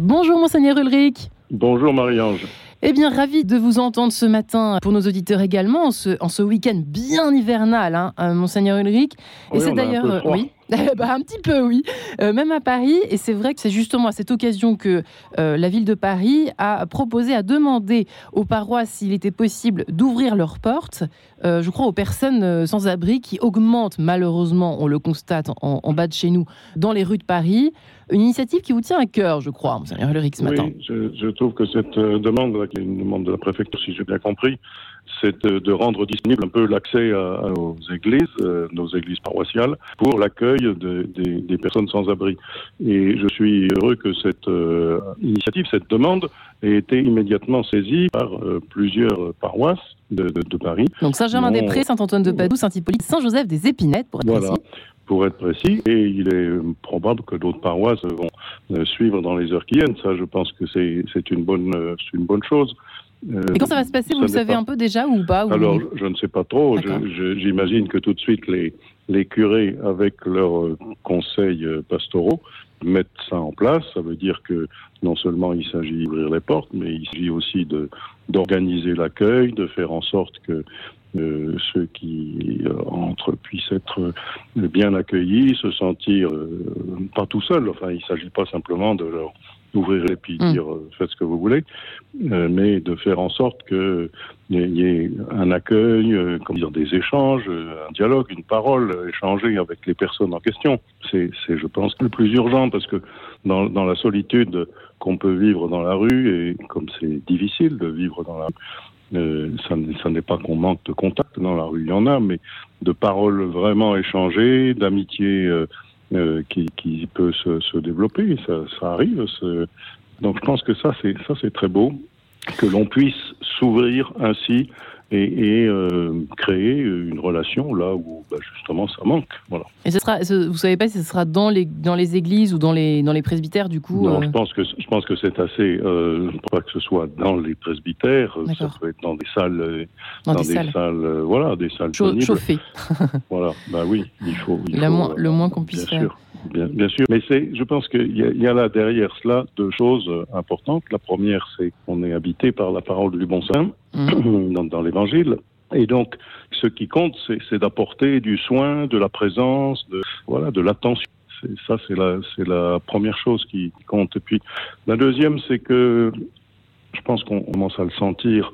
Bonjour Monseigneur Ulrich. Bonjour Marie-Ange. Eh bien, ravi de vous entendre ce matin pour nos auditeurs également, en ce, week-end bien hivernal, hein, euh, Monseigneur Ulrich. Et c'est d'ailleurs, oui, bah, un petit peu, oui. Euh, même à Paris. Et c'est vrai que c'est justement à cette occasion que euh, la ville de Paris a proposé, a demandé aux paroisses s'il était possible d'ouvrir leurs portes, je crois, aux personnes sans abri qui augmentent malheureusement, on le constate en, bas de chez nous, dans les rues de Paris. Une initiative qui vous tient à cœur, je crois, Monseigneur Ulrich, ce matin. Oui, je, je trouve que cette demande qui est une demande de la préfecture, si j'ai bien compris, c'est de, rendre disponible un peu l'accès aux églises, euh, nos églises paroissiales, pour l'accueil des personnes sans abri. Et je suis heureux que cette euh, initiative, cette demande, ait été immédiatement saisie par euh, plusieurs paroisses de, Paris. Donc Saint-Germain-des-Prés, Saint-Antoine de Padoue, Saint-Hippolyte, Saint-Joseph des Épinettes, pour être voilà. pour être précis. Et il est probable que d'autres paroisses vont suivre dans les heures qui viennent. Ça, je pense que c'est une bonne, une bonne chose. Euh, Et quand ça va se passer, vous le savez un peu déjà ou pas Alors, je ne sais pas trop. J'imagine que tout de suite, les, les curés, avec leurs euh, conseils euh, pastoraux, mettent ça en place. Ça veut dire que non seulement il s'agit d'ouvrir les portes, mais il s'agit aussi d'organiser l'accueil, de faire en sorte que ceux qui entrent puissent être bien accueillis, se sentir pas tout seuls. Enfin, il ne s'agit pas simplement de leur ouvrir et puis mm. dire euh, faites ce que vous voulez, euh, mais de faire en sorte qu'il y, ait un accueil, euh, dire, des échanges, un dialogue, une parole échangée avec les personnes en question. C'est, je pense, le plus urgent parce que dans, dans la solitude qu'on peut vivre dans la rue, et comme c'est difficile de vivre dans la rue, ça, ça n'est pas qu'on manque de contact dans la rue, il y en a, mais de paroles vraiment échangées, d'amitié euh, qui, qui, peut se, se développer. Ça, ça arrive. Donc je pense que ça, c'est ça, c'est très beau que l'on puisse s'ouvrir ainsi et, et euh, créer une relation là où bah, justement ça manque. Voilà. Et ce sera, vous savez pas si ce sera dans les dans les églises ou dans les dans les presbytères du coup Non, euh... je pense que je pense que c'est assez. Euh, je ne crois pas que ce soit dans les presbytères. Ça peut être dans des salles, dans, des, salles, euh, voilà, des salles chauffées. voilà, bah oui, il faut. Il faut moins, le moins qu'on puisse bien faire. Sûr. Bien, bien, sûr, mais c'est, je pense qu'il y, y, a là derrière cela deux choses importantes. La première, c'est qu'on est habité par la parole du bon saint mmh. dans, dans l'Évangile, et donc, ce qui compte, c'est d'apporter du soin, de la présence, de voilà, de l'attention. Ça, c'est la, c'est la première chose qui compte. Et puis, la deuxième, c'est que je pense qu'on commence à le sentir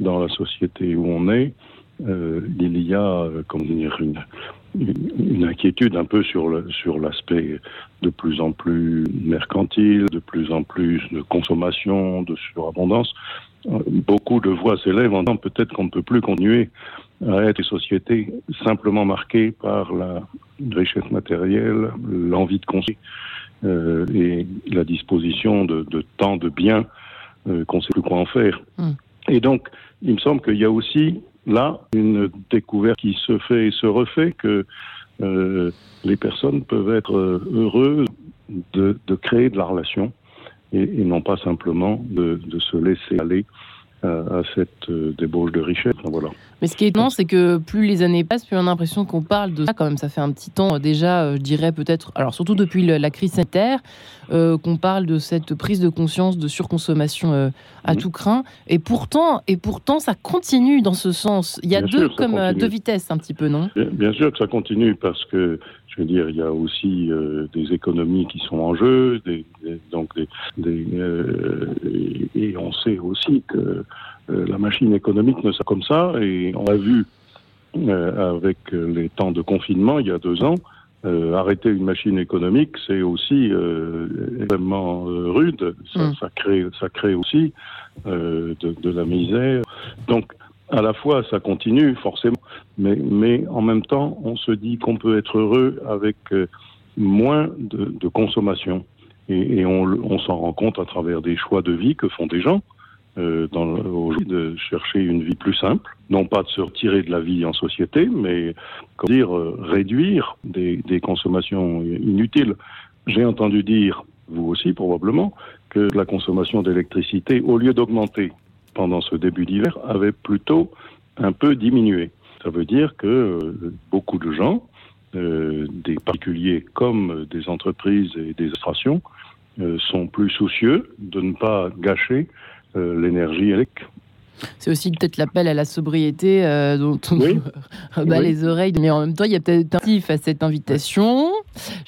dans la société où on est. Euh, il y a, euh, comment dire, une, une inquiétude un peu sur le, sur l'aspect de plus en plus mercantile, de plus en plus de consommation, de surabondance. Beaucoup de voix s'élèvent en disant peut-être qu'on ne peut plus continuer à être une société simplement marquée par la richesse matérielle, l'envie de construire euh, et la disposition de, de tant de biens euh, qu'on ne sait plus quoi en faire. Mm. Et donc, il me semble qu'il y a aussi là une découverte qui se fait et se refait que euh, les personnes peuvent être heureuses de, créer de la relation et, non pas simplement de se laisser aller à, à cette euh, débauche de richesse. Voilà. Mais ce qui est étonnant, c'est que plus les années passent, plus on a l'impression qu'on parle de ça. Quand même, ça fait un petit temps euh, déjà, euh, je dirais peut-être, alors surtout depuis la crise sanitaire, euh, qu'on parle de cette prise de conscience de surconsommation euh, à mmh. tout craint. Et pourtant, et pourtant, ça continue dans ce sens. Il y a bien deux sûr, comme continue. deux vitesses un petit peu, non? Bien, bien, sûr que ça continue parce que je veux dire, il y a aussi euh, des économies qui sont en jeu, des, des, donc des, des et, et on sait aussi que la machine économique ne sera comme ça et on l'a vu euh, avec les temps de confinement il y a deux ans. Euh, arrêter une machine économique, c'est aussi euh, extrêmement euh, rude. Ça, mm. ça, crée, ça crée aussi de, de, la misère. Donc, à la fois, ça continue forcément, mais, mais en même temps, on se dit qu'on peut être heureux avec moins de, de consommation. Et, et on, on s'en rend compte à travers des choix de vie que font des gens euh, dans, aujourd'hui de chercher une vie plus simple, non pas de se retirer de la vie en société, mais comment dire euh, réduire des, des consommations inutiles. J'ai entendu dire, vous aussi probablement, que la consommation d'électricité, au lieu d'augmenter pendant ce début d'hiver, avait plutôt un peu diminué. Ça veut dire que euh, beaucoup de gens, euh, des particuliers comme des entreprises et des administrations, sont plus soucieux de ne pas gâcher l'énergie électrique. C'est aussi peut-être l'appel à la sobriété euh, dont on bat les oreilles. Mais en même temps, il y a peut-être un motif à cette invitation.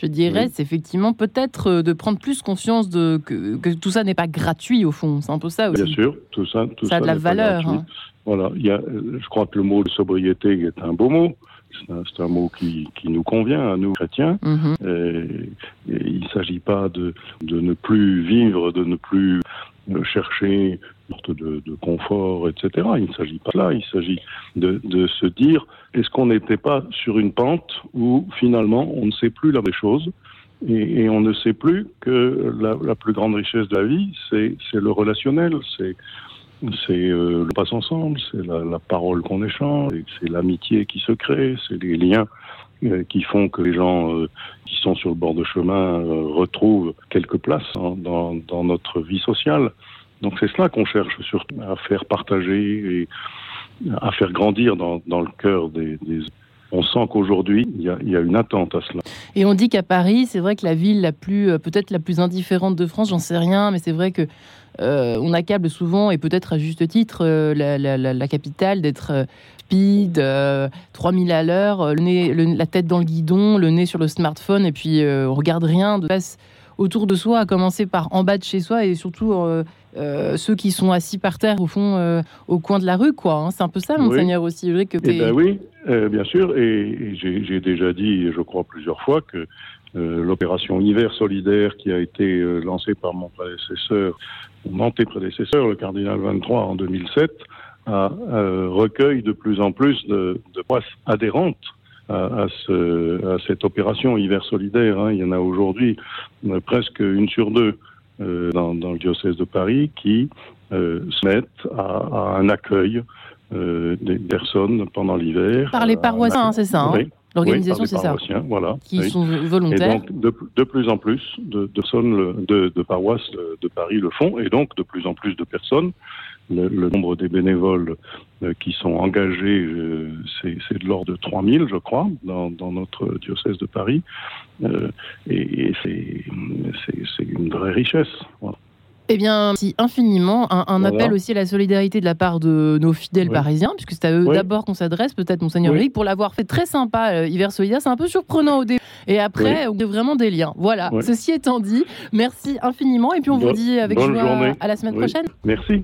Je dirais, c'est effectivement peut-être euh, de prendre plus conscience de, que, tout ça n'est pas gratuit au fond. C'est un peu ça aussi. Bien sûr, tout ça, tout ça, a de la valeur. Hein. Voilà, il y a, je crois que le mot de sobriété est un beau mot. C'est un, mot qui, qui, nous convient à nous chrétiens. Mhm. il ne s'agit pas de, de ne plus vivre, de ne plus chercher une sorte de, de, confort, etc. Il ne s'agit pas de là, il s'agit de, de, se dire, est-ce qu'on n'était pas sur une pente où finalement on ne sait plus la vraie chose et, et on ne sait plus que la, la, plus grande richesse de la vie, c'est le relationnel, c'est c'est euh, le passe ensemble, c'est la, la, parole qu'on échange, c'est l'amitié qui se crée, c'est les liens qui font que les gens euh, qui sont sur le bord de chemin euh, retrouvent quelque place hein, dans, notre vie sociale. Donc c'est cela qu'on cherche surtout à faire partager et à faire grandir dans, le cœur des, des on sent qu'aujourd'hui, il y, a une attente à cela. Et on dit qu'à Paris, c'est vrai que la ville la plus, peut-être la plus indifférente de France, j'en sais rien, mais c'est vrai que euh, on accable souvent, et peut-être à juste titre, euh, la, capitale d'être euh, speed, 3000 à l'heure, la tête dans le guidon, le nez sur le smartphone, et puis on regarde rien de passe autour de soi, à commencer par en bas de chez soi, et surtout ceux qui sont assis par terre, au fond, au coin de la rue, quoi. Hein. C'est un peu ça, monseigneur, aussi. Vrai que eh ben oui, bien sûr, et, j'ai déjà dit, je crois, plusieurs fois que l'opération Hiver solidaire qui a été lancée par mon prédécesseur mon antéprédécesseur, le cardinal 23 en 2007, a, euh, recueille de plus en plus de, de adhérentes à, ce, à, cette opération hiver solidaire. Hein. Il y en a aujourd'hui euh, presque une sur deux euh, dans, dans, le diocèse de Paris qui euh, se mettent à, à un accueil des personnes pendant l'hiver. Par les paroissiens, c'est ça hein? L'organisation, c'est ça. Voilà. Qui sont volontaires. Et donc, de, de, plus en plus de, de, de, de paroisses de Paris le font, et donc de plus en plus de personnes. Le, nombre des bénévoles euh, qui sont engagés, euh, c'est de l'ordre de 3000, je crois, dans, dans, notre diocèse de Paris. Euh, et, et c'est une vraie richesse. Voilà. Eh bien, merci infiniment. Un, appel aussi à la solidarité de la part de nos fidèles parisiens, puisque c'est à eux d'abord qu'on s'adresse, peut-être, Monseigneur oui. pour l'avoir fait très sympa, euh, Hiver Solidaire. C'est un peu surprenant au début. Et après, on a vraiment des liens. Voilà. Ceci étant dit, merci infiniment. Et puis, on vous dit avec joie à la semaine prochaine. Merci.